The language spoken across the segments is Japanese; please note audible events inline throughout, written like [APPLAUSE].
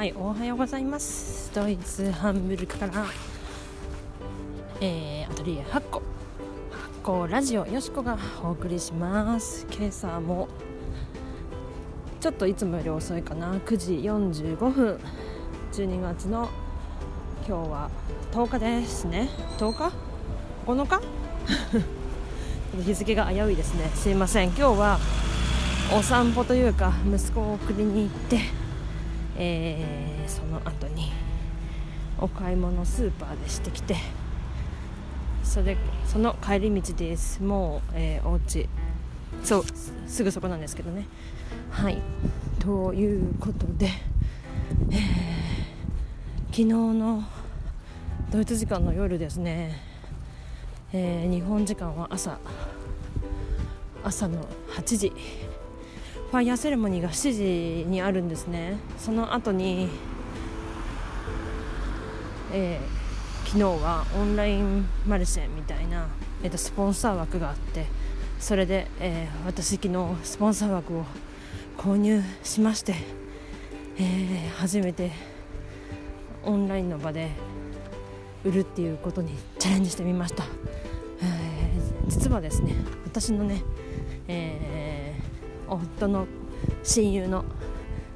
はいおはようございます。ドイツハンブルクから、えー、アトリエ8個8個ラジオよしこがお送りします。今朝もちょっといつもより遅いかな。9時45分。12月の今日は10日ですね10日 ?9 日？[LAUGHS] 日付が危ういですね。すいません。今日はお散歩というか息子を送りに行ってえー、その後にお買い物スーパーでしてきてそれその帰り道です。もう、えー、お家。そうすぐそこなんですけどね。はい。ということで、えー、昨日のドイツ時間の夜ですね、えー、日本時間は朝朝の8時。ファイヤーセレモニーが7時にあるんですね。その後に、えー、昨日はオンラインマルシェみたいな、えーと、スポンサー枠があってそれで、えー、私昨日スポンサー枠を購入しまして、えー、初めてオンラインの場で売るっていうことにチャレンジしてみました、えー、実はですね私のね、えー夫の親友の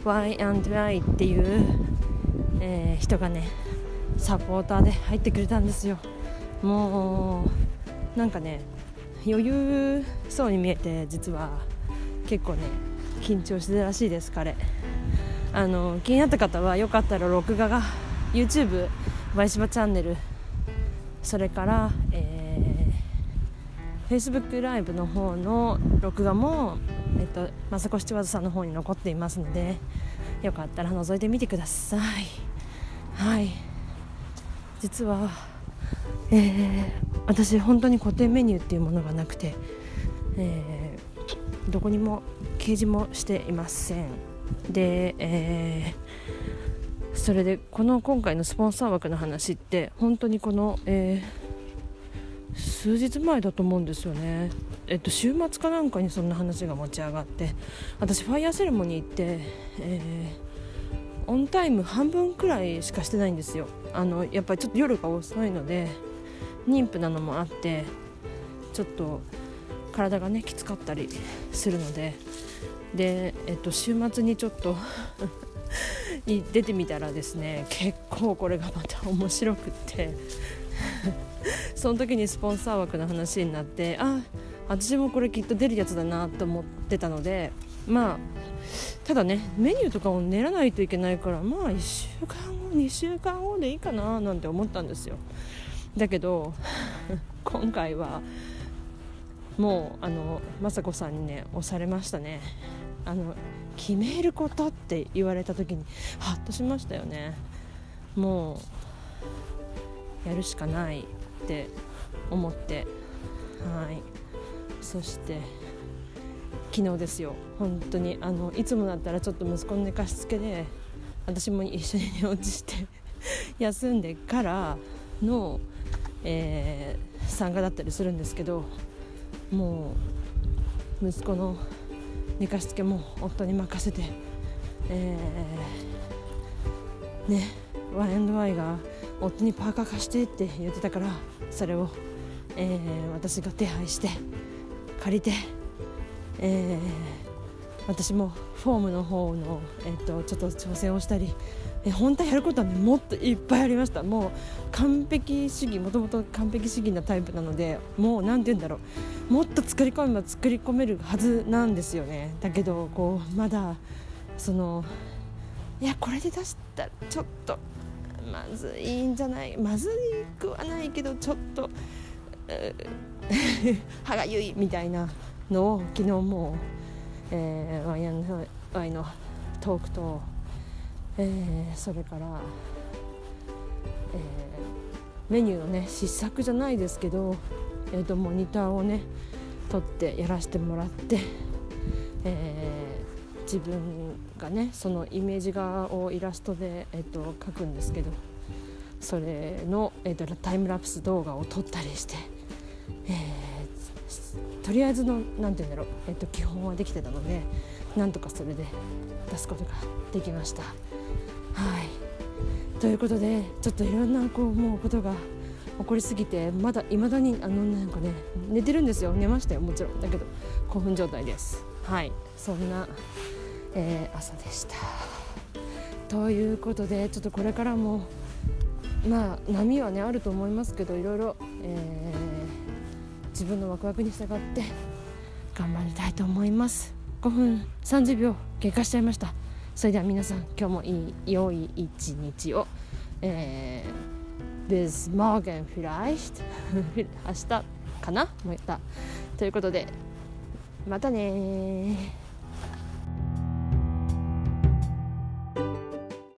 Y&Y っていう、えー、人がねサポーターで入ってくれたんですよ。もうなんかね余裕そうに見えて実は結構ね緊張してたらしいです彼。あの気になった方はよかったら録画が YouTube バイシバチャンネル。それから、えー、Facebook ライブの方の録画もえっと、雅子スチュワーズさんの方に残っていますのでよかったら覗いてみてください。はい。実は、えー、私本当に固定メニューっていうものがなくて、えー、どこにも掲示もしていません。で、えー、それでこの今回のスポンサー枠の話って本当にこの、えー数日前だと思うんですよね、えっと、週末かなんかにそんな話が持ち上がって私ファイヤーセレモニー行って、えー、オンタイム半分くらいしかしてないんですよ。あのやっぱりちょっと夜が遅いので妊婦なのもあってちょっと体がねきつかったりするのでで、えっと、週末にちょっと [LAUGHS] 出てみたらですね結構これがまた面白くって。[LAUGHS] その時にスポンサー枠の話になってあ私もこれきっと出るやつだなと思ってたのでまあただねメニューとかを練らないといけないからまあ1週間後2週間後でいいかななんて思ったんですよ。だけど [LAUGHS] 今回はもうあの雅子さんにね押されましたね。あの決めることって言われた時にハッとしましたよね。もうやるしかないって思ってはい。そして昨日ですよ。本当にあのいつもだったらちょっと息子の寝かしつけで私も一緒に寝落ちして [LAUGHS] 休んでからの、えー、参加だったりするんですけどもう息子の寝かしつけも夫に任せて、えー、ね Y&Y が夫にパーカー貸してって言ってたからそれを、えー、私が手配して借りて、えー、私もフォームの方の、えーと、ちょっと挑戦をしたり、えー、本当はやることは、ね、もっといっぱいありました。もう完璧主義もともと完璧主義なタイプなのでもう何て言うんだろう。もっと作り込めば作り込めるはずなんですよね。だけどこうまだそのいやこれで出したらちょっとまずいんじゃないまずいくはないけどちょっと [LAUGHS] 歯がゆいみたいなのを昨日もう、えー、ワインワイのトークと、えー、それから、えー、メニューのね試作じゃないですけど、えーと、モニターをね撮ってやらせてもらって、えー、自分がねそのイメージ画をイラストで、えーと、描くんですけどそれの、えーと、タイムラプス動画を撮ったりして、えー、とりあえずの何て言うんだろう、えーと、基本はできてたのでなんとかそれで出すことができました。はい。ということでちょっといろんなこうもうことが起こりすぎてまだいまだにあのなんかね寝てるんですよ。寝ましたよもちろん。だけど興奮状態です。はい。そんな、えー、朝でした。ということでちょっとこれからもまあ波はねあると思いますけどいろいろ、えー、自分のワクワクに従って頑張りたいと思います。5分30秒経過しちゃいました。それでは皆さん今日もいい良い一日を、えー、bis morgen vielleicht [LAUGHS] 明日かな？また。ということでまたね